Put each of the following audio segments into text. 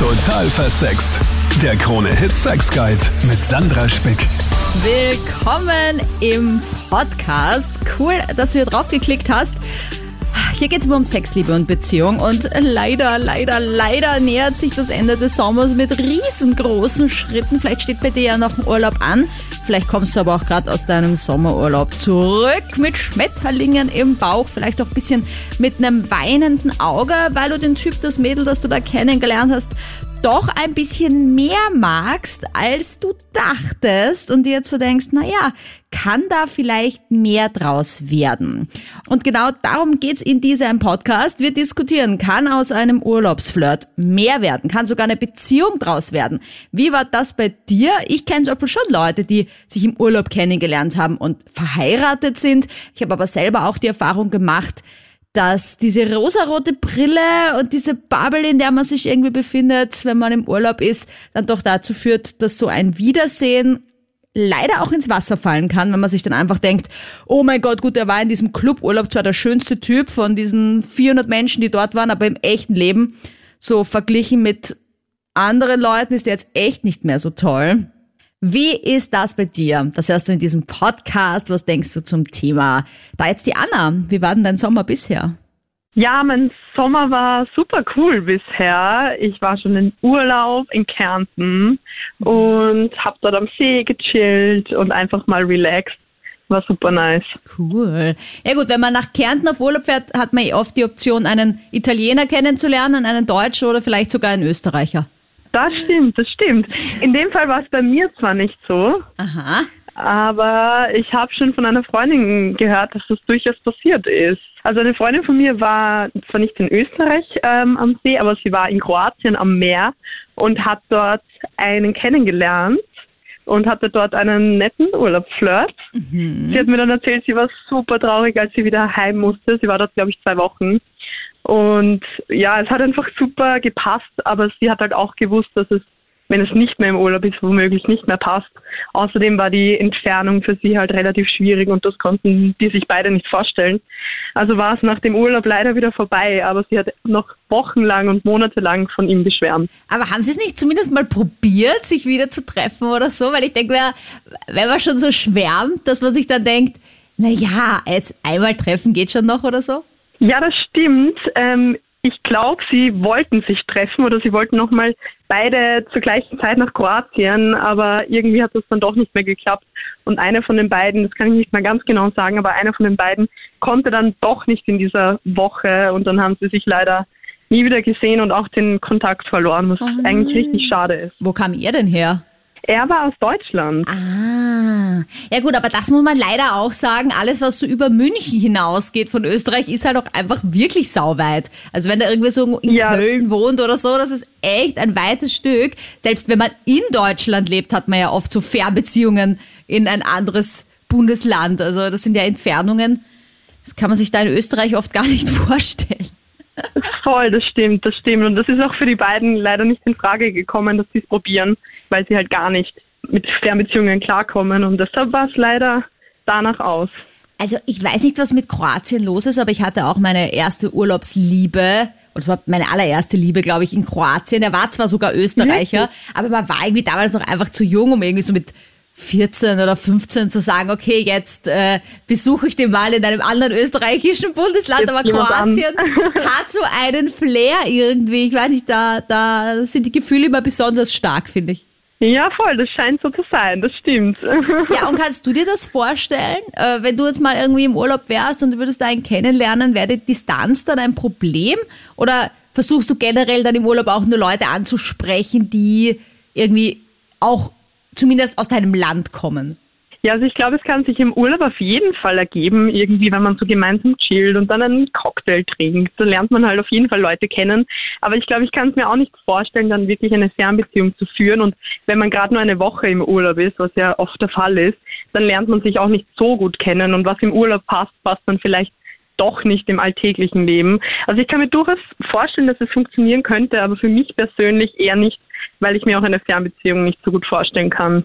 Total versext. Der Krone-Hit Sex Guide mit Sandra Spick. Willkommen im Podcast. Cool, dass du hier drauf geklickt hast. Hier geht es um Sex, Liebe und Beziehung und leider, leider, leider nähert sich das Ende des Sommers mit riesengroßen Schritten. Vielleicht steht bei dir ja noch ein Urlaub an. Vielleicht kommst du aber auch gerade aus deinem Sommerurlaub zurück mit Schmetterlingen im Bauch, vielleicht auch ein bisschen mit einem weinenden Auge, weil du den Typ, das Mädel, das du da kennengelernt hast, doch ein bisschen mehr magst, als du dachtest und dir jetzt so denkst, naja, kann da vielleicht mehr draus werden? Und genau darum geht's in diesem Podcast. Wir diskutieren, kann aus einem Urlaubsflirt mehr werden? Kann sogar eine Beziehung draus werden? Wie war das bei dir? Ich kenne zum Beispiel schon Leute, die sich im Urlaub kennengelernt haben und verheiratet sind. Ich habe aber selber auch die Erfahrung gemacht, dass diese rosarote Brille und diese Bubble, in der man sich irgendwie befindet, wenn man im Urlaub ist, dann doch dazu führt, dass so ein Wiedersehen leider auch ins Wasser fallen kann, wenn man sich dann einfach denkt, oh mein Gott, gut, er war in diesem Cluburlaub zwar der schönste Typ von diesen 400 Menschen, die dort waren, aber im echten Leben, so verglichen mit anderen Leuten, ist er jetzt echt nicht mehr so toll. Wie ist das bei dir? Das hörst du in diesem Podcast. Was denkst du zum Thema? Da jetzt die Anna. Wie war denn dein Sommer bisher? Ja, mein Sommer war super cool bisher. Ich war schon in Urlaub in Kärnten und habe dort am See gechillt und einfach mal relaxed. War super nice. Cool. Ja gut, wenn man nach Kärnten auf Urlaub fährt, hat man eh oft die Option, einen Italiener kennenzulernen, einen Deutschen oder vielleicht sogar einen Österreicher. Das stimmt, das stimmt. In dem Fall war es bei mir zwar nicht so, Aha. aber ich habe schon von einer Freundin gehört, dass das durchaus passiert ist. Also eine Freundin von mir war zwar nicht in Österreich ähm, am See, aber sie war in Kroatien am Meer und hat dort einen kennengelernt und hatte dort einen netten Urlaubsflirt. Sie hat mir dann erzählt, sie war super traurig, als sie wieder heim musste. Sie war dort, glaube ich, zwei Wochen. Und ja, es hat einfach super gepasst, aber sie hat halt auch gewusst, dass es, wenn es nicht mehr im Urlaub ist, womöglich nicht mehr passt. Außerdem war die Entfernung für sie halt relativ schwierig und das konnten die sich beide nicht vorstellen. Also war es nach dem Urlaub leider wieder vorbei, aber sie hat noch wochenlang und monatelang von ihm geschwärmt. Aber haben Sie es nicht zumindest mal probiert, sich wieder zu treffen oder so? Weil ich denke, wenn man schon so schwärmt, dass man sich dann denkt, na ja, jetzt einmal treffen geht schon noch oder so? Ja, das stimmt. Ähm, ich glaube, sie wollten sich treffen oder sie wollten nochmal beide zur gleichen Zeit nach Kroatien, aber irgendwie hat das dann doch nicht mehr geklappt. Und einer von den beiden, das kann ich nicht mehr ganz genau sagen, aber einer von den beiden konnte dann doch nicht in dieser Woche und dann haben sie sich leider nie wieder gesehen und auch den Kontakt verloren, was eigentlich richtig schade ist. Wo kam ihr denn her? Er war aus Deutschland. Ah, ja gut, aber das muss man leider auch sagen. Alles, was so über München hinausgeht von Österreich, ist halt auch einfach wirklich sauweit. Also wenn er irgendwie so in Ja. Köln wohnt oder so, das ist echt ein weites Stück. Selbst wenn man in Deutschland lebt, hat man ja oft so Fernbeziehungen in ein anderes Bundesland. Also das sind ja Entfernungen. Das kann man sich da in Österreich oft gar nicht vorstellen. Voll, das stimmt, das stimmt. Und das ist auch für die beiden leider nicht in Frage gekommen, dass sie es probieren, weil sie halt gar nicht mit Fernbeziehungen klarkommen. Und deshalb war es leider danach aus. Also ich weiß nicht, was mit Kroatien los ist, aber ich hatte auch meine erste Urlaubsliebe. Und zwar meine allererste Liebe, glaube ich, in Kroatien. Er war zwar sogar Österreicher, aber man war irgendwie damals noch einfach zu jung, um irgendwie so mit 14 oder 15 zu sagen, okay, jetzt äh, besuche ich den mal in einem anderen österreichischen Bundesland, Jetzt aber. Kroatien hat so einen Flair irgendwie. Ich weiß nicht, da, da sind die Gefühle immer besonders stark, finde ich. Ja, voll, das scheint so zu sein, das stimmt. Ja, und kannst du dir das vorstellen, äh, wenn du jetzt mal irgendwie im Urlaub wärst und du würdest da einen kennenlernen, wäre die Distanz dann ein Problem? Oder versuchst du generell dann im Urlaub auch nur Leute anzusprechen, die irgendwie auch zumindest aus deinem Land kommen? Ja, also ich glaube, es kann sich im Urlaub auf jeden Fall ergeben, irgendwie, wenn man so gemeinsam chillt und dann einen Cocktail trinkt. Da lernt man halt auf jeden Fall Leute kennen. Aber ich glaube, ich kann es mir auch nicht vorstellen, dann wirklich eine Fernbeziehung zu führen. Und wenn man gerade nur eine Woche im Urlaub ist, was ja oft der Fall ist, dann lernt man sich auch nicht so gut kennen. Und was im Urlaub passt, passt dann vielleicht doch nicht im alltäglichen Leben. Also ich kann mir durchaus vorstellen, dass es funktionieren könnte, aber für mich persönlich eher nicht, weil ich mir auch eine Fernbeziehung nicht so gut vorstellen kann.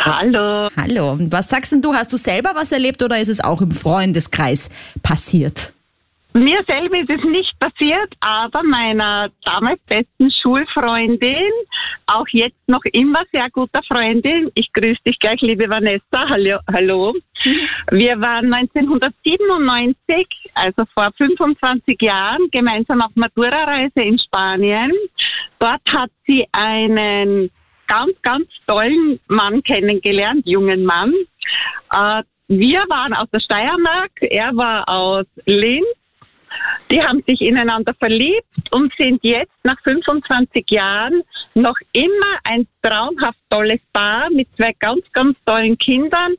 Hallo. Hallo, und was sagst denn du? Hast du selber was erlebt oder ist es auch im Freundeskreis passiert? Mir selber ist es nicht passiert, aber meiner damals besten Schulfreundin, auch jetzt noch immer sehr guter Freundin, ich grüße dich gleich, liebe Vanessa, hallo. hallo. Wir waren 1997, also vor 25 Jahren, gemeinsam auf Matura-Reise in Spanien. Dort hat sie einen ganz, ganz tollen Mann kennengelernt, jungen Mann. Äh, wir waren aus der Steiermark, er war aus Linz die haben sich ineinander verliebt und sind jetzt nach 25 Jahren noch immer ein traumhaft tolles Paar mit zwei ganz, ganz tollen Kindern,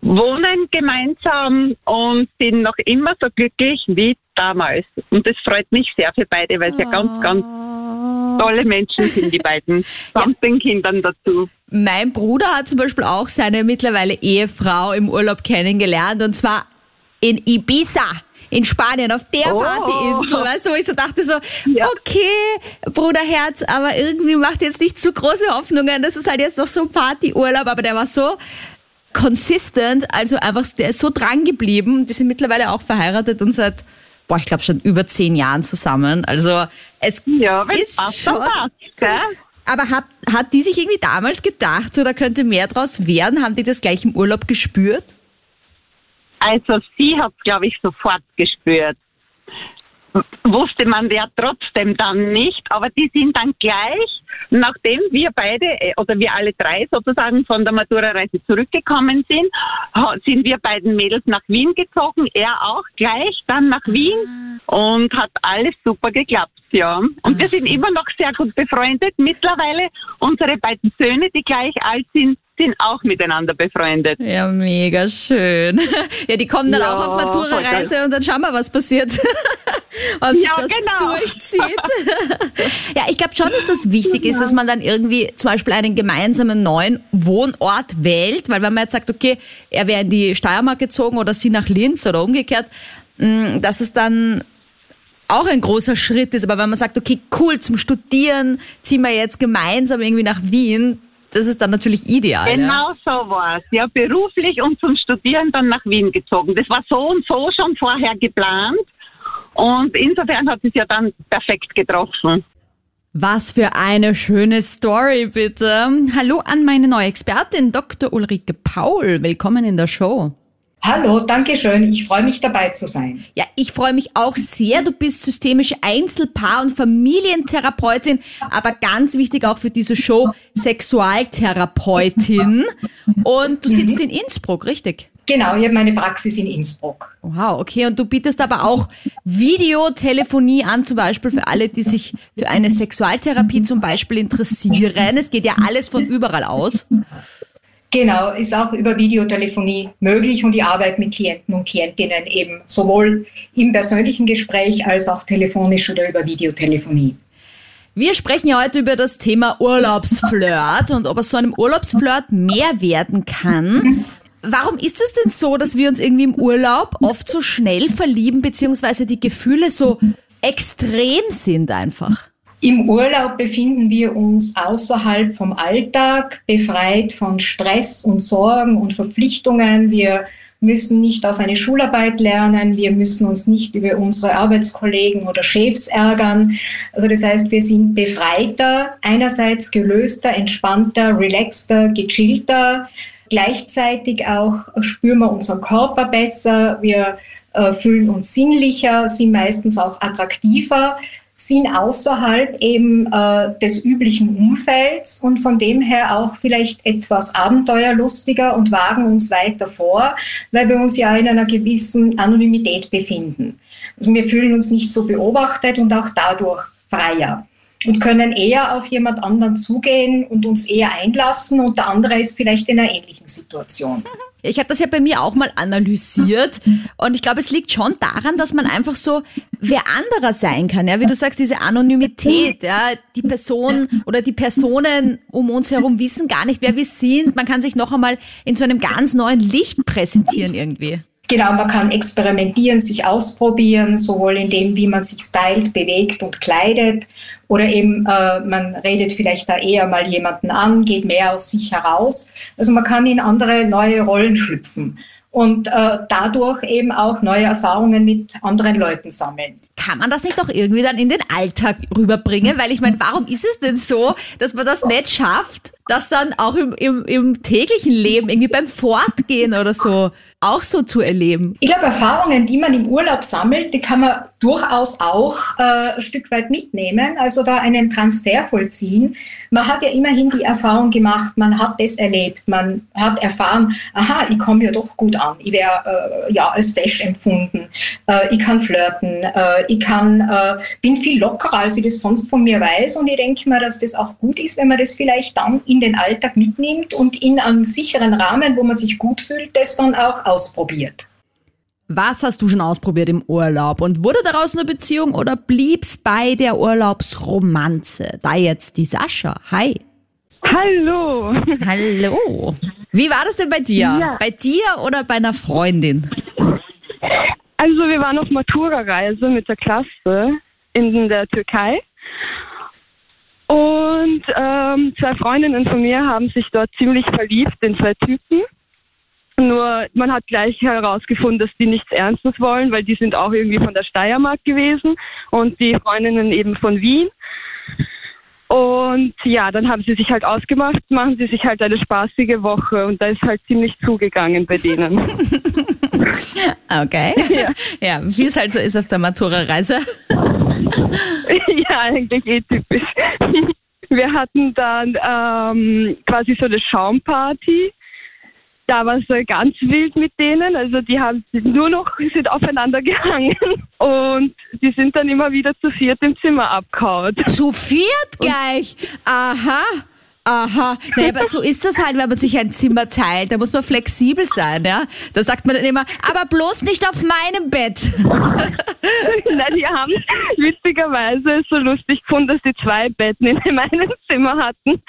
wohnen gemeinsam und sind noch immer so glücklich wie damals. Und das freut mich sehr für beide, weil sie ja ganz, ganz tolle Menschen sind, die beiden. Samt ja. den Kindern dazu. Mein Bruder hat zum Beispiel auch seine mittlerweile Ehefrau im Urlaub kennengelernt und zwar in Ibiza in Spanien auf der oh. Partyinsel, weißt du, wo ich so dachte so, ja. okay, Bruderherz, aber irgendwie macht jetzt nicht zu große Hoffnungen. Das ist halt jetzt noch so ein Partyurlaub, aber der war so consistent, also einfach, der ist so dran geblieben. Die sind mittlerweile auch verheiratet und seit, boah, ich glaube schon über zehn Jahren zusammen. Also es ja, ist schon. Passt, aber hat, hat die sich irgendwie damals gedacht, so da könnte mehr draus werden? Haben die das gleich im Urlaub gespürt? Also sie hat, glaube ich, sofort gespürt. Wusste man ja trotzdem dann nicht, aber die sind dann gleich, nachdem wir beide äh, oder wir alle drei sozusagen von der Matura-Reise zurückgekommen sind, sind wir beiden Mädels nach Wien gezogen, er auch gleich dann nach Wien ah. und hat alles super geklappt, ja. Und wir sind immer noch sehr gut befreundet. Mittlerweile unsere beiden Söhne, die gleich alt sind, sind auch miteinander befreundet. Ja, mega schön. Ja, die kommen dann ja, auch auf Matura-Reise und dann schauen wir, was passiert. Ob sich ja, das genau. durchzieht. ja, ich glaube schon, dass das wichtig ist, dass man dann irgendwie zum Beispiel einen gemeinsamen neuen Wohnort wählt, weil wenn man jetzt sagt, okay, er wäre in die Steiermark gezogen oder sie nach Linz oder umgekehrt, mm, dass es dann auch ein großer Schritt ist. Aber wenn man sagt, okay, cool, zum Studieren ziehen wir jetzt gemeinsam irgendwie nach Wien, das ist dann natürlich ideal. Genau ja. so war es. Ja, beruflich und zum Studieren dann nach Wien gezogen. Das war so und so schon vorher geplant. Und insofern hat es ja dann perfekt getroffen. Was für eine schöne Story, bitte. Hallo an meine neue Expertin, Dr. Ulrike Paul. Willkommen in der Show. Hallo, danke schön. Ich freue mich dabei zu sein. Ja, ich freue mich auch sehr. Du bist systemische Einzelpaar- und Familientherapeutin, aber ganz wichtig auch für diese Show Sexualtherapeutin. Und du sitzt mhm. in Innsbruck, richtig? Genau, ich habe meine Praxis in Innsbruck. Wow, okay. Und du bietest aber auch Videotelefonie an, zum Beispiel für alle, die sich für eine Sexualtherapie zum Beispiel interessieren. Es geht ja alles von überall aus. Genau, ist auch über Videotelefonie möglich und die Arbeit mit Klienten und Klientinnen eben sowohl im persönlichen Gespräch als auch telefonisch oder über Videotelefonie. Wir sprechen ja heute über das Thema Urlaubsflirt und ob aus so einem Urlaubsflirt mehr werden kann. Warum ist es denn so, dass wir uns irgendwie im Urlaub oft so schnell verlieben, beziehungsweise die Gefühle so extrem sind einfach? Im Urlaub befinden wir uns außerhalb vom Alltag, befreit von Stress und Sorgen und Verpflichtungen. Wir müssen nicht auf eine Schularbeit lernen, wir müssen uns nicht über unsere Arbeitskollegen oder Chefs ärgern. Also das heißt, wir sind befreiter, einerseits gelöster, entspannter, relaxter, gechillter. Gleichzeitig auch spüren wir unseren Körper besser, wir äh, fühlen uns sinnlicher, sind meistens auch attraktiver sind außerhalb eben äh, des üblichen Umfelds und von dem her auch vielleicht etwas abenteuerlustiger und wagen uns weiter vor, weil wir uns ja in einer gewissen Anonymität befinden. Also wir fühlen uns nicht so beobachtet und auch dadurch freier und können eher auf jemand anderen zugehen und uns eher einlassen und der andere ist vielleicht in einer ähnlichen Situation. Ich habe das ja bei mir auch mal analysiert und ich glaube, es liegt schon daran, dass man einfach so wer anderer sein kann, ja, wie du sagst, diese Anonymität, ja, die Person oder die Personen um uns herum wissen gar nicht, wer wir sind. Man kann sich noch einmal in so einem ganz neuen Licht präsentieren irgendwie. Genau, man kann experimentieren, sich ausprobieren, sowohl in dem, wie man sich stylt, bewegt und kleidet, oder eben äh, man redet vielleicht da eher mal jemanden an, geht mehr aus sich heraus. Also man kann in andere neue Rollen schlüpfen. und äh, dadurch eben auch neue Erfahrungen mit anderen Leuten sammeln. Kann man das nicht auch irgendwie dann in den Alltag rüberbringen? Weil ich meine, warum ist es denn so, dass man das nicht schafft, das dann auch im, im, im täglichen Leben, irgendwie beim Fortgehen oder so, auch so zu erleben? Ich glaube, Erfahrungen, die man im Urlaub sammelt, die kann man durchaus auch äh, ein Stück weit mitnehmen, also da einen Transfer vollziehen. Man hat ja immerhin die Erfahrung gemacht, man hat das erlebt, man hat erfahren, aha, ich komme ja doch gut an, ich wäre äh, ja als Bash empfunden, äh, ich kann flirten, äh, ich kann, äh, bin viel lockerer, als ich das sonst von mir weiß und ich denke mir, dass das auch gut ist, wenn man das vielleicht dann in den Alltag mitnimmt und in einem sicheren Rahmen, wo man sich gut fühlt, das dann auch ausprobiert. Was hast du schon ausprobiert im Urlaub und wurde daraus eine Beziehung oder blieb's bei der Urlaubsromanze? Da jetzt die Sascha. Hi. Hallo. Hallo. Wie war das denn bei dir? Ja. Bei dir oder bei einer Freundin? Also wir waren auf Matura-Reise mit der Klasse in der Türkei. Und ähm, zwei Freundinnen von mir haben sich dort ziemlich verliebt in zwei Typen. Nur man hat gleich herausgefunden, dass die nichts Ernstes wollen, weil die sind auch irgendwie von der Steiermark gewesen und die Freundinnen eben von Wien. Und ja, dann haben sie sich halt ausgemacht, machen sie sich halt eine spaßige Woche und da ist halt ziemlich zugegangen bei denen. Okay. Ja. Ja, wie es halt so ist auf der Matura-Reise. ja, eigentlich eh typisch. Wir hatten dann ähm, quasi so eine Schaumparty. Da war es so ganz wild mit denen. Also die haben nur noch sind aufeinander gehangen und die sind dann immer wieder zu viert im Zimmer abgehauen. Zu viert gleich. Aha. Aha. Naja, aber so ist das halt, wenn man sich ein Zimmer teilt. Da muss man flexibel sein, ja. Da sagt man dann immer, aber bloß nicht auf meinem Bett. Nein, die haben witzigerweise so lustig gefunden, dass die zwei Betten in meinem Zimmer hatten.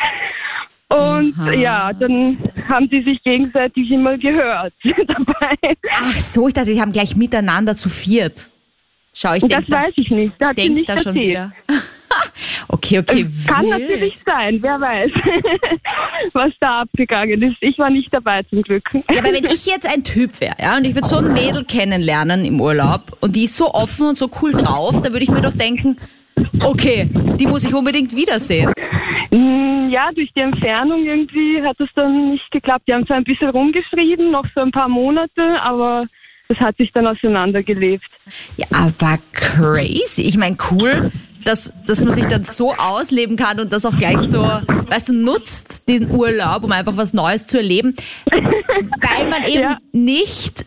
Und Aha. ja, dann haben die sich gegenseitig immer gehört dabei. Ach so, ich dachte, die haben gleich miteinander zu viert. Schau, ich Das denke da, weiß ich nicht. Da hat sie denk nicht da schon erzählt. wieder. okay, okay, Kann wild. natürlich sein, wer weiß, was da abgegangen ist. Ich war nicht dabei zum Glück. Ja, aber wenn ich jetzt ein Typ wäre, ja, und ich würde so ein Mädel kennenlernen im Urlaub und die ist so offen und so cool drauf, da würde ich mir doch denken, okay, die muss ich unbedingt wiedersehen. Mm, Ja, durch die Entfernung irgendwie hat es dann nicht geklappt. Die haben zwar ein bisschen rumgeschrieben, noch so ein paar Monate, aber das hat sich dann auseinandergelebt. Ja, aber crazy. Ich meine, cool, dass, dass man sich dann so ausleben kann und das auch gleich so, weißt du, nutzt den Urlaub, um einfach was Neues zu erleben, weil man eben Ja. nicht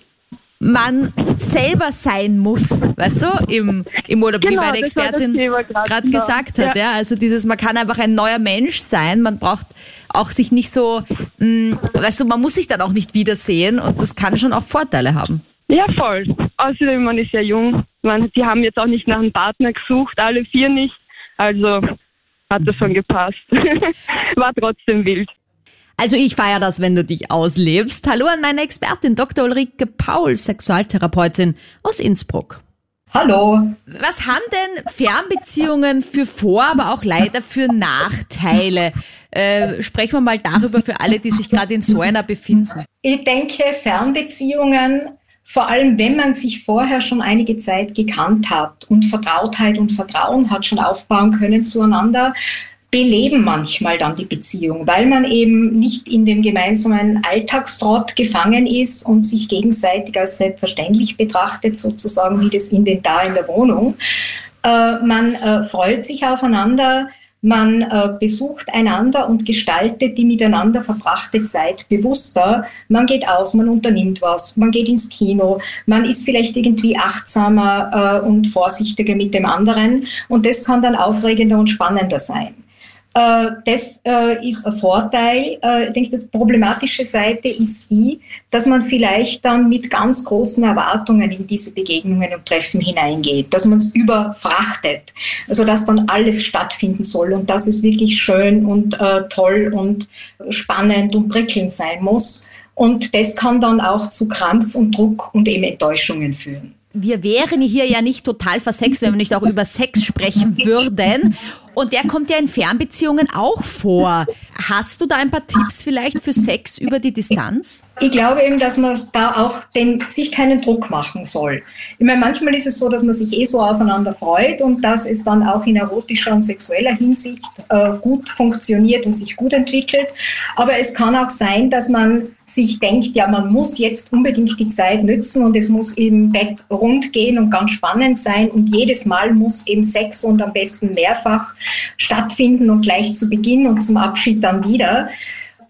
man selber sein muss, weißt du, im, im Urlaub, wie Genau, meine war das Expertin gerade genau. gesagt hat, Ja. ja. Also dieses, man kann einfach ein neuer Mensch sein, man braucht auch sich nicht so, mh, weißt du, man muss sich dann auch nicht wiedersehen und das kann schon auch Vorteile haben. Ja, voll. Außerdem, man ist ja jung. Man, die haben jetzt auch nicht nach einem Partner gesucht, alle vier nicht. Also hat das schon gepasst. War trotzdem wild. Also ich feiere das, wenn du dich auslebst. Hallo an meine Expertin Dr. Ulrike Paul, Sexualtherapeutin aus Innsbruck. Hallo. Was haben denn Fernbeziehungen für Vor-, aber auch leider für Nachteile? Äh, sprechen wir mal darüber für alle, die sich gerade in so einer befinden. Ich denke, Fernbeziehungen, vor allem wenn man sich vorher schon einige Zeit gekannt hat und Vertrautheit und Vertrauen hat schon aufbauen können zueinander, beleben manchmal dann die Beziehung, weil man eben nicht in dem gemeinsamen Alltagstrott gefangen ist und sich gegenseitig als selbstverständlich betrachtet, sozusagen wie das Inventar in der Wohnung. Äh, man äh, freut sich aufeinander, man äh, besucht einander und gestaltet die miteinander verbrachte Zeit bewusster. Man geht aus, man unternimmt was, man geht ins Kino, man ist vielleicht irgendwie achtsamer und vorsichtiger mit dem anderen und das kann dann aufregender und spannender sein. Äh, das äh, ist ein Vorteil. Äh, ich denke, die problematische Seite ist die, dass man vielleicht dann mit ganz großen Erwartungen in diese Begegnungen und Treffen hineingeht, dass man es überfrachtet, also dass dann alles stattfinden soll und dass es wirklich schön und toll und spannend und prickelnd sein muss. Und das kann dann auch zu Krampf und Druck und eben Enttäuschungen führen. Wir wären hier ja nicht total versext, wenn wir nicht auch über Sex sprechen würden. Und der kommt ja in Fernbeziehungen auch vor. Hast du da ein paar Tipps vielleicht für Sex über die Distanz? Ich glaube eben, dass man da auch den, sich keinen Druck machen soll. Ich meine, manchmal ist es so, dass man sich eh so aufeinander freut und dass es dann auch in erotischer und sexueller Hinsicht äh, gut funktioniert und sich gut entwickelt. Aber es kann auch sein, dass man sich denkt, ja, man muss jetzt unbedingt die Zeit nützen und es muss im Bett rund gehen und ganz spannend sein und jedes Mal muss eben Sex und am besten mehrfach stattfinden und gleich zu Beginn und zum Abschied dann wieder.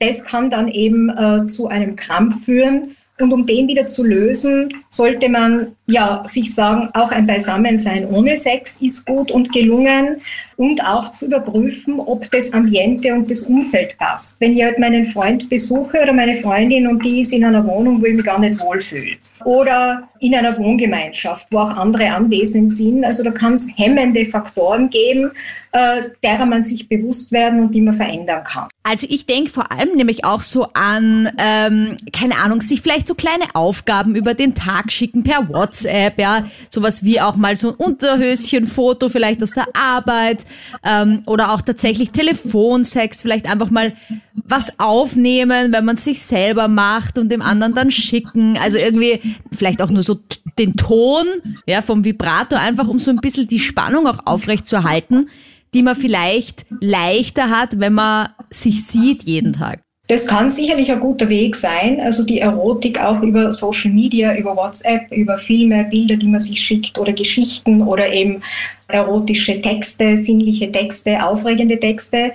Das kann dann eben äh, zu einem Krampf führen. Und um den wieder zu lösen, sollte man ja sich sagen, auch ein Beisammensein ohne Sex ist gut und gelungen und auch zu überprüfen, ob das Ambiente und das Umfeld passt. Wenn ich halt meinen Freund besuche oder meine Freundin und die ist in einer Wohnung, wo ich mich gar nicht wohlfühle oder in einer Wohngemeinschaft, wo auch andere anwesend sind. Also da kann es hemmende Faktoren geben, äh, derer man sich bewusst werden und die man verändern kann. Also ich denke vor allem nämlich auch so an, ähm, keine Ahnung, sich vielleicht so kleine Aufgaben über den Tag schicken per WhatsApp, ja, sowas wie auch mal so ein Unterhöschenfoto vielleicht aus der Arbeit ähm, oder auch tatsächlich Telefonsex, vielleicht einfach mal was aufnehmen, wenn man sich selber macht und dem anderen dann schicken. Also irgendwie vielleicht auch nur so den Ton ja, vom Vibrator, einfach um so ein bisschen die Spannung auch aufrecht zu erhalten, die man vielleicht leichter hat, wenn man sich sieht jeden Tag. Das kann sicherlich ein guter Weg sein, also die Erotik auch über Social Media, über WhatsApp, über Filme, Bilder, die man sich schickt oder Geschichten oder eben erotische Texte, sinnliche Texte, aufregende Texte.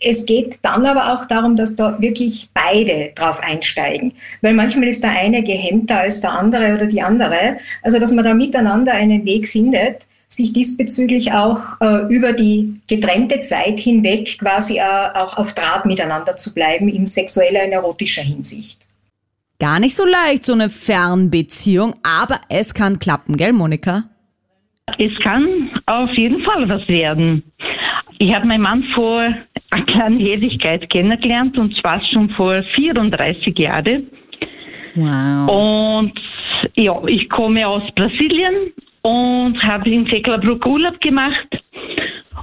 Es geht dann aber auch darum, dass da wirklich beide drauf einsteigen. Weil manchmal ist der eine gehemmter als der andere oder die andere. Also, dass man da miteinander einen Weg findet, sich diesbezüglich auch äh, über die getrennte Zeit hinweg quasi äh, auch auf Draht miteinander zu bleiben in sexueller und erotischer Hinsicht. Gar nicht so leicht, so eine Fernbeziehung, aber es kann klappen, gell, Monika? Es kann auf jeden Fall was werden. Ich habe meinen Mann vor einer kleinen Ewigkeit kennengelernt und zwar schon vor 34 Jahren. Wow. Und ja, ich komme aus Brasilien und habe in Tecklerbruck Urlaub gemacht.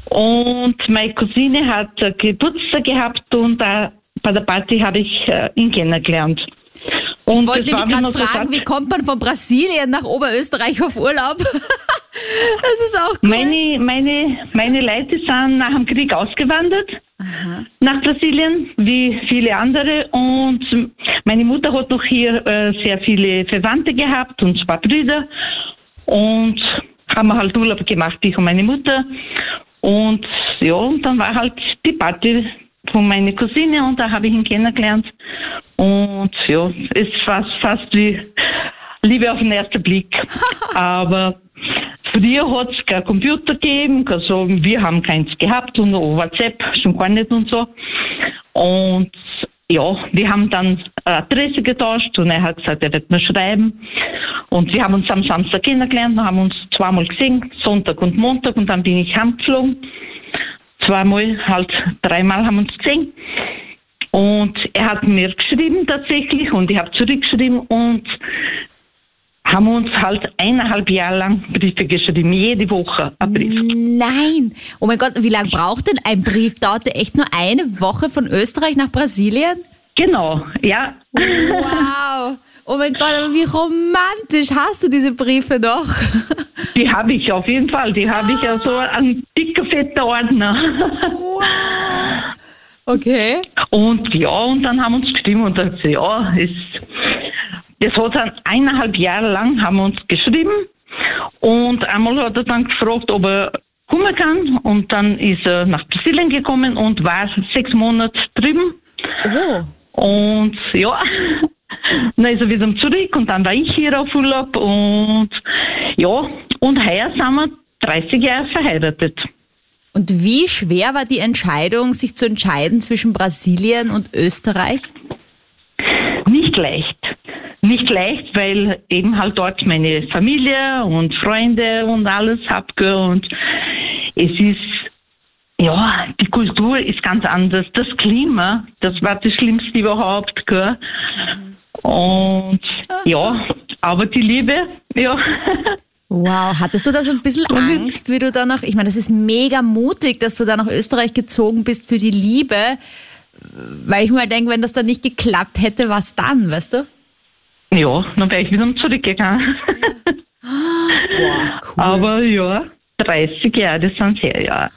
Und meine Cousine hat Geburtstag gehabt und äh, bei der Party habe ich äh, ihn kennengelernt. Und ich wollte nämlich gerade fragen, wie kommt man von Brasilien nach Oberösterreich auf Urlaub? das ist auch cool. Meine, meine, meine Leute sind nach dem Krieg ausgewandert Aha. nach Brasilien, wie viele andere. Und meine Mutter hat noch hier äh, sehr viele Verwandte gehabt und zwei Brüder. Und haben wir halt Urlaub gemacht, ich und meine Mutter. Und ja, und dann war halt die Party von meiner Cousine und da habe ich ihn kennengelernt. Und ja, es war fast wie Liebe auf den ersten Blick. Aber früher hat es kein Computer gegeben, also wir haben keins gehabt und WhatsApp schon gar nicht und so. Und ja, wir haben dann Adresse getauscht und er hat gesagt, er wird mir schreiben. Und wir haben uns am Samstag kennengelernt und haben uns zweimal gesehen, Sonntag und Montag und dann bin ich heimgeflogen. Zweimal, halt dreimal haben wir uns gesehen. Und er hat mir geschrieben tatsächlich und ich habe zurückgeschrieben und haben uns halt eineinhalb Jahre lang Briefe geschrieben, jede Woche ein Brief. Nein! Oh mein Gott, wie lange braucht denn ein Brief? Dauerte echt nur eine Woche von Österreich nach Brasilien? Genau, ja. Wow! Oh mein Gott, aber wie romantisch hast du diese Briefe noch? Die habe ich auf jeden Fall. Die habe ich ja so ein dicker, fetter Ordner. Wow. Okay. Und ja, und dann haben wir uns geschrieben und dann gesagt, ja, ist, das hat dann eineinhalb Jahre lang haben wir uns geschrieben. Und einmal hat er dann gefragt, ob er kommen kann. Und dann ist er nach Brasilien gekommen und war sechs Monate drüben. Oh. Und ja, dann ist er wieder zurück und dann war ich hier auf Urlaub und ja, und heuer sind wir 30 Jahre verheiratet. Und wie schwer war die Entscheidung, sich zu entscheiden zwischen Brasilien und Österreich? Nicht leicht. Nicht leicht, weil eben halt dort meine Familie und Freunde und alles habe und es ist ja, die Kultur ist ganz anders. Das Klima, das war das Schlimmste überhaupt, gell? Und ja, aber die Liebe, ja. Wow, hattest du da so ein bisschen Angst, wie du da noch, ich meine, das ist mega mutig, dass du da nach Österreich gezogen bist für die Liebe, weil ich mir halt denke, wenn das dann nicht geklappt hätte, was dann, weißt du? Ja, dann wäre ich wieder zurückgegangen. Wow, cool. Aber ja, 30 Jahre, das sind sehr Jahre.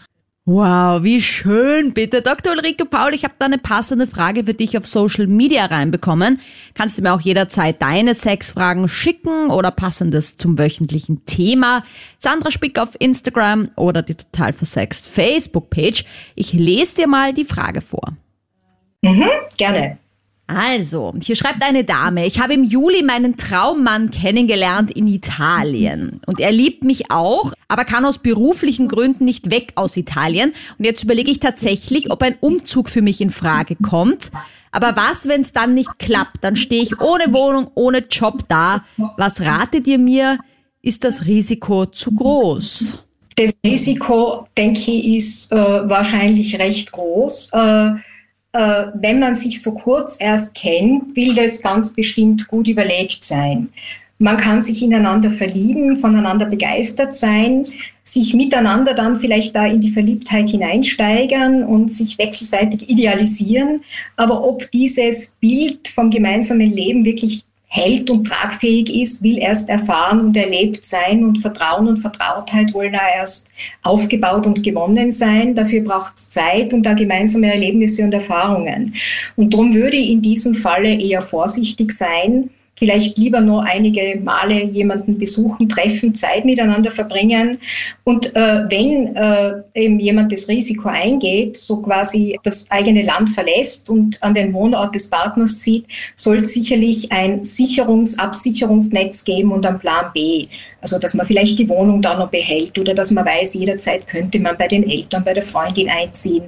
Wow, wie schön, bitte. Dr. Ulrike Paul, ich habe da eine passende Frage für dich auf Social Media reinbekommen. Kannst du mir auch jederzeit deine Sexfragen schicken oder passendes zum wöchentlichen Thema? Sandra Spick auf Instagram oder die total versext Facebook-Page. Ich lese dir mal die Frage vor. Mhm, gerne. Also, hier schreibt eine Dame, ich habe im Juli meinen Traummann kennengelernt in Italien. Und er liebt mich auch, aber kann aus beruflichen Gründen nicht weg aus Italien. Und jetzt überlege ich tatsächlich, ob ein Umzug für mich in Frage kommt. Aber was, wenn es dann nicht klappt? Dann stehe ich ohne Wohnung, ohne Job da. Was ratet ihr mir? Ist das Risiko zu groß? Das Risiko, denke ich, ist äh, wahrscheinlich recht groß. Äh, äh, wenn man sich so kurz erst kennt, will das ganz bestimmt gut überlegt sein. Man kann sich ineinander verlieben, voneinander begeistert sein, sich miteinander dann vielleicht da in die Verliebtheit hineinsteigern und sich wechselseitig idealisieren. Aber ob dieses Bild vom gemeinsamen Leben wirklich hält und tragfähig ist, will erst erfahren und erlebt sein und Vertrauen und Vertrautheit wollen da erst aufgebaut und gewonnen sein. Dafür braucht es Zeit und da gemeinsame Erlebnisse und Erfahrungen. Und darum würde ich in diesem Falle eher vorsichtig sein, vielleicht lieber nur einige Male jemanden besuchen, treffen, Zeit miteinander verbringen. Und äh, wenn äh, eben jemand das Risiko eingeht, so quasi das eigene Land verlässt und an den Wohnort des Partners zieht, soll es sicherlich ein Sicherungs-, Absicherungsnetz geben und einen Plan B. Also, dass man vielleicht die Wohnung da noch behält oder dass man weiß, jederzeit könnte man bei den Eltern, bei der Freundin einziehen.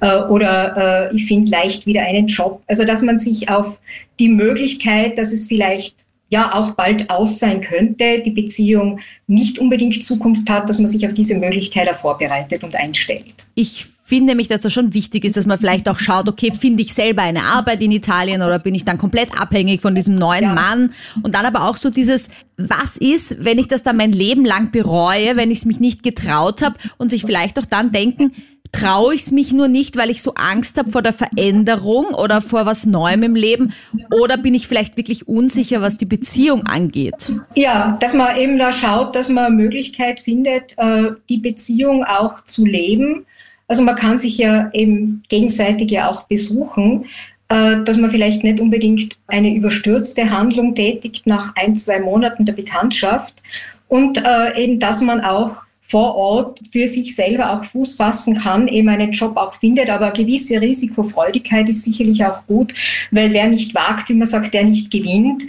Äh, oder äh, ich finde leicht wieder einen Job. Also, dass man sich auf die Möglichkeit, dass es vielleicht ja auch bald aus sein könnte, die Beziehung nicht unbedingt Zukunft hat, dass man sich auf diese Möglichkeit auch vorbereitet und einstellt. Ich finde nämlich, dass das schon wichtig ist, dass man vielleicht auch schaut, okay, finde ich selber eine Arbeit in Italien oder bin ich dann komplett abhängig von diesem neuen Ja. Mann? Und dann aber auch so dieses, was ist, wenn ich das dann mein Leben lang bereue, wenn ich es mich nicht getraut habe und sich vielleicht auch dann denken, traue ich es mich nur nicht, weil ich so Angst habe vor der Veränderung oder vor was Neuem im Leben? Oder bin ich vielleicht wirklich unsicher, was die Beziehung angeht? Ja, dass man eben da schaut, dass man eine Möglichkeit findet, äh, die Beziehung auch zu leben. Also man kann sich ja eben gegenseitig ja auch besuchen, äh, dass man vielleicht nicht unbedingt eine überstürzte Handlung tätigt nach ein, zwei Monaten der Bekanntschaft. Und äh, eben, dass man auch vor Ort für sich selber auch Fuß fassen kann, eben einen Job auch findet. Aber gewisse Risikofreudigkeit ist sicherlich auch gut, weil wer nicht wagt, wie man sagt, der nicht gewinnt.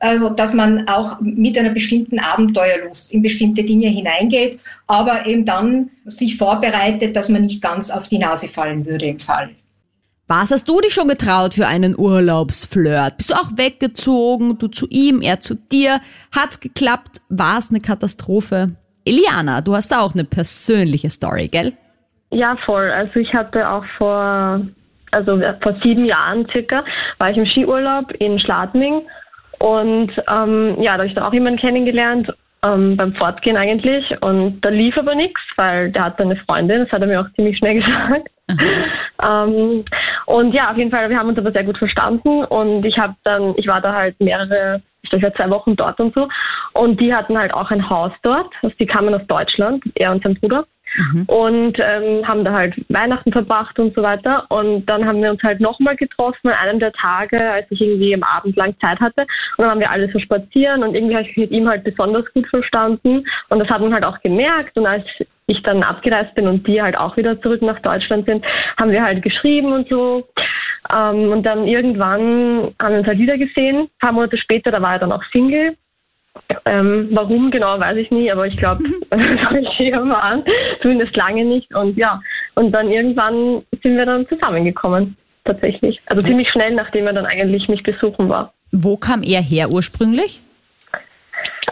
Also, dass man auch mit einer bestimmten Abenteuerlust in bestimmte Dinge hineingeht, aber eben dann sich vorbereitet, dass man nicht ganz auf die Nase fallen würde im Fall. Was hast du dich schon getraut für einen Urlaubsflirt? Bist du auch weggezogen? Du zu ihm, er zu dir? Hat's geklappt? War es eine Katastrophe? Eliana, du hast da auch eine persönliche Story, gell? Ja, voll. Also ich hatte auch vor, also vor sieben Jahren circa, war ich im Skiurlaub in Schladming und ähm, ja, da habe ich dann auch jemanden kennengelernt, ähm, beim Fortgehen eigentlich und da lief aber nichts, weil der hatte eine Freundin, das hat er mir auch ziemlich schnell gesagt. ähm, und ja, auf jeden Fall, wir haben uns aber sehr gut verstanden und ich habe dann, ich war da halt mehrere, ich glaube, ich war zwei Wochen dort und so und die hatten halt auch ein Haus dort, also die kamen aus Deutschland, er und sein Bruder und ähm, haben da halt Weihnachten verbracht und so weiter. Und dann haben wir uns halt nochmal getroffen an einem der Tage, als ich irgendwie am Abend lang Zeit hatte. Und dann haben wir alle so spazieren und irgendwie habe ich mit ihm halt besonders gut verstanden. Und das hat man halt auch gemerkt. Und als ich dann abgereist bin und die halt auch wieder zurück nach Deutschland sind, haben wir halt geschrieben und so. Ähm, und dann irgendwann haben wir uns halt wieder gesehen. Ein paar Monate später, da war er dann auch Single. Ähm, warum genau, weiß ich nie, aber ich glaube, hier waren. Zumindest lange nicht. Und ja, und dann irgendwann sind wir dann zusammengekommen, tatsächlich. Also ziemlich schnell, nachdem er dann eigentlich mich besuchen war. Wo kam er her ursprünglich?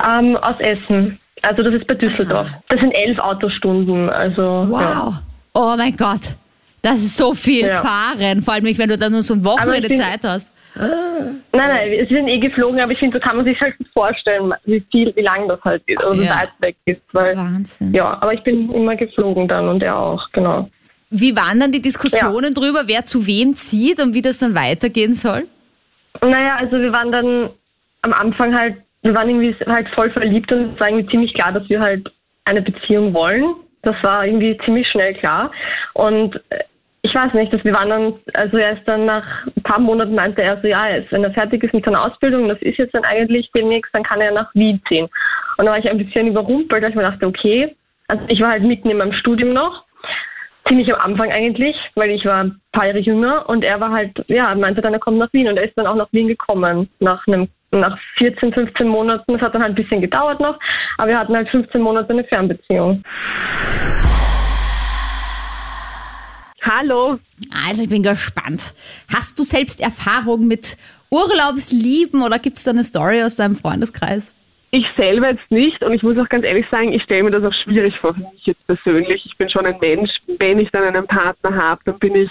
Ähm, aus Essen. Also das ist bei Düsseldorf. Das sind elf Autostunden. Also ja. Wow. Oh mein Gott. Das ist so viel Ja. Fahren, vor allem nicht, wenn du da nur so ein Wochenende ich bin- Zeit hast. Nein, nein, wir sind eh geflogen, aber ich finde, so kann man sich halt vorstellen, wie viel, wie lang das halt ist, also Ja. weit weg ist. Weil, Wahnsinn. ja, aber ich bin immer geflogen dann und er auch, genau. Wie waren dann die Diskussionen drüber, wer zu wem zieht und wie das dann weitergehen soll? Naja, also wir waren dann am Anfang halt, wir waren irgendwie halt voll verliebt und es war irgendwie ziemlich klar, dass wir halt eine Beziehung wollen. Das war irgendwie ziemlich schnell klar. Und ich weiß nicht, dass wir waren dann, also er ist dann nach ein paar Monaten meinte er so, ja, jetzt, wenn er fertig ist mit seiner Ausbildung, das ist jetzt dann eigentlich demnächst, dann kann er nach Wien ziehen. Und da war ich ein bisschen überrumpelt, weil ich mir dachte, okay, also ich war halt mitten in meinem Studium noch ziemlich am Anfang eigentlich, weil ich war ein paar Jahre jünger und er war halt, ja, meinte dann, er kommt nach Wien und er ist dann auch nach Wien gekommen nach einem nach 14, 15 Monaten. Das hat dann halt ein bisschen gedauert noch, aber wir hatten halt 15 Monate eine Fernbeziehung. Hallo. Also ich bin gespannt. Hast du selbst Erfahrung mit Urlaubslieben oder gibt es da eine Story aus deinem Freundeskreis? Ich selber jetzt nicht und ich muss auch ganz ehrlich sagen, ich stelle mir das auch schwierig vor für mich jetzt persönlich. Ich bin schon ein Mensch, wenn ich dann einen Partner habe, dann bin ich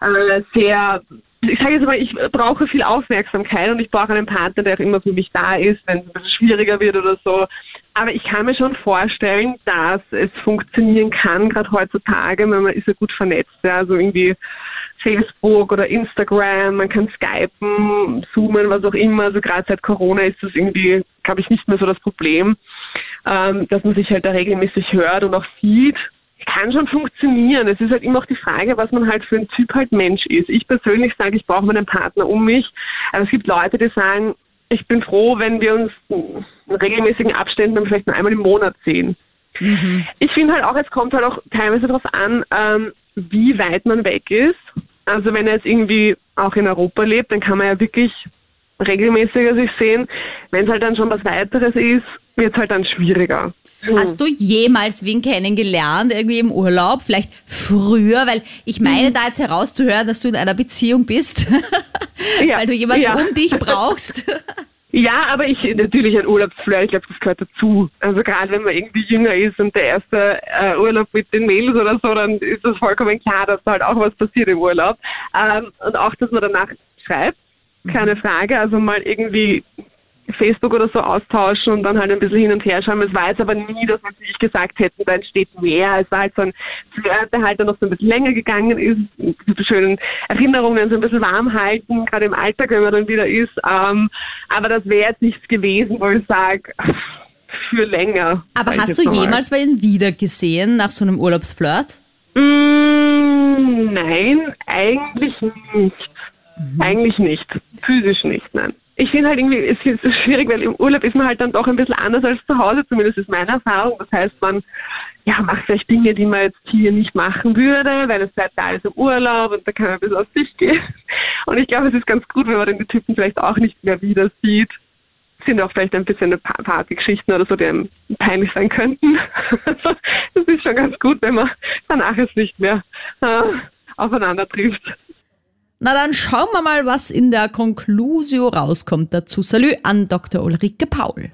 äh, sehr, ich sage jetzt mal, ich brauche viel Aufmerksamkeit und ich brauche einen Partner, der auch immer für mich da ist, wenn es ein bisschen schwieriger wird oder so. Aber ich kann mir schon vorstellen, dass es funktionieren kann, gerade heutzutage, weil man ist ja gut vernetzt, ja, also irgendwie Facebook oder Instagram, man kann Skypen, Zoomen, was auch immer. Also gerade seit Corona ist das irgendwie, glaube ich, nicht mehr so das Problem, ähm, dass man sich halt da regelmäßig hört und auch sieht. Kann schon funktionieren. Es ist halt immer auch die Frage, was man halt für ein Typ halt Mensch ist. Ich persönlich sage, ich brauche meinen Partner um mich. Aber es gibt Leute, die sagen, ich bin froh, wenn wir uns in regelmäßigen Abständen vielleicht nur einmal im Monat sehen. Ich finde halt auch, es kommt halt auch teilweise darauf an, ähm, wie weit man weg ist. Also wenn er jetzt irgendwie auch in Europa lebt, dann kann man ja wirklich regelmäßiger sich sehen. Wenn es halt dann schon was weiteres ist, wird es halt dann schwieriger. Hast du jemals wen kennengelernt, irgendwie im Urlaub, vielleicht früher? Weil ich meine da jetzt herauszuhören, dass du in einer Beziehung bist, Ja, weil du jemanden ja. um dich brauchst. Ja, aber ich natürlich ein Urlaubsflirt, ich glaube, das gehört dazu. Also gerade wenn man irgendwie jünger ist und der erste äh, Urlaub mit den Mädels oder so, dann ist das vollkommen klar, dass da halt auch was passiert im Urlaub. Ähm, und auch, dass man danach schreibt, keine Frage. Also mal irgendwie Facebook oder so austauschen und dann halt ein bisschen hin und her schauen. Es war jetzt aber nie, dass wir sich gesagt hätten, da entsteht mehr. Es war halt so ein Flirt, der halt dann noch so ein bisschen länger gegangen ist, diese schönen Erinnerungen so ein bisschen warm halten, gerade im Alltag, wenn man dann wieder ist. Ähm, aber das wäre jetzt nichts gewesen, wo ich sage, für länger. Aber hast du mal. jemals bei ihn wieder gesehen nach so einem Urlaubsflirt? Mm, nein, eigentlich nicht. Eigentlich nicht. Physisch nicht, nein. Ich finde halt irgendwie, es ist schwierig, weil im Urlaub ist man halt dann doch ein bisschen anders als zu Hause, zumindest ist meine Erfahrung. Das heißt, man ja, macht vielleicht Dinge, die man jetzt hier nicht machen würde, weil es da ist im Urlaub und da kann man ein bisschen aus sich gehen. Und ich glaube, es ist ganz gut, wenn man die Typen vielleicht auch nicht mehr wieder sieht. Sind auch vielleicht ein bisschen Pa- Partygeschichten oder so, die einem peinlich sein könnten. Das ist schon ganz gut, wenn man danach es nicht mehr äh, aufeinander trifft. Na dann schauen wir mal, was in der Conclusio rauskommt dazu. Salü an Dr. Ulrike Paul.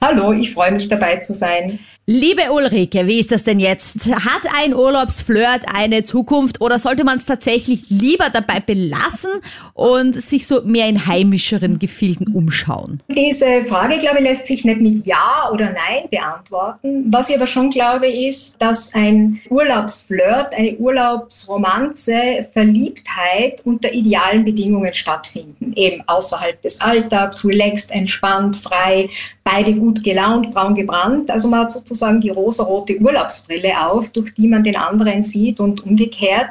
Hallo, ich freue mich dabei zu sein. Liebe Ulrike, wie ist das denn jetzt? Hat ein Urlaubsflirt eine Zukunft oder sollte man es tatsächlich lieber dabei belassen und sich so mehr in heimischeren Gefilden umschauen? Diese Frage, glaube ich, lässt sich nicht mit Ja oder Nein beantworten. Was ich aber schon glaube, ist, dass ein Urlaubsflirt, eine Urlaubsromanze, Verliebtheit unter idealen Bedingungen stattfinden. Eben außerhalb des Alltags, relaxed, entspannt, frei, beide gut gelaunt, braun gebrannt. Also man hat sozusagen die rosarote Urlaubsbrille auf, durch die man den anderen sieht und umgekehrt.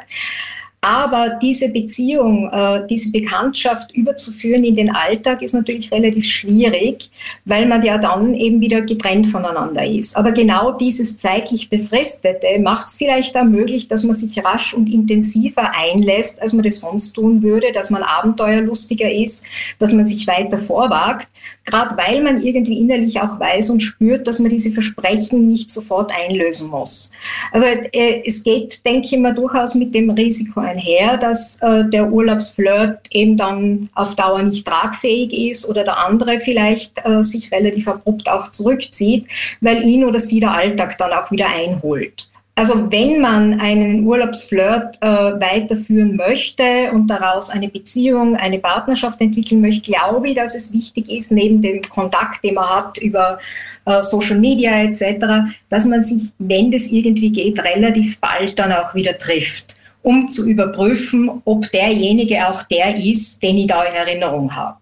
Aber diese Beziehung, äh, diese Bekanntschaft überzuführen in den Alltag ist natürlich relativ schwierig, weil man ja dann eben wieder getrennt voneinander ist. Aber genau dieses zeitlich Befristete macht es vielleicht auch möglich, dass man sich rasch und intensiver einlässt, als man das sonst tun würde, dass man abenteuerlustiger ist, dass man sich weiter vorwagt, gerade weil man irgendwie innerlich auch weiß und spürt, dass man diese Versprechen nicht sofort einlösen muss. Also äh, es geht, denke ich mal, durchaus mit dem Risiko einher, dass äh, der Urlaubsflirt eben dann auf Dauer nicht tragfähig ist oder der andere vielleicht äh, sich relativ abrupt auch zurückzieht, weil ihn oder sie der Alltag dann auch wieder einholt. Also wenn man einen Urlaubsflirt äh, weiterführen möchte und daraus eine Beziehung, eine Partnerschaft entwickeln möchte, glaube ich, dass es wichtig ist, neben dem Kontakt, den man hat über äh, Social Media etc., dass man sich, wenn das irgendwie geht, relativ bald dann auch wieder trifft, um zu überprüfen, ob derjenige auch der ist, den ich da in Erinnerung habe.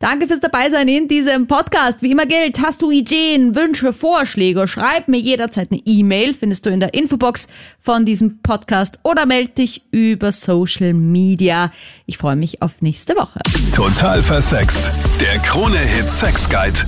Danke fürs Dabeisein in diesem Podcast. Wie immer gilt, hast du Ideen, Wünsche, Vorschläge, schreib mir jederzeit eine E-Mail, findest du in der Infobox von diesem Podcast oder melde dich über Social Media. Ich freue mich auf nächste Woche. Total versext. Der Krone-Hit Sex Guide.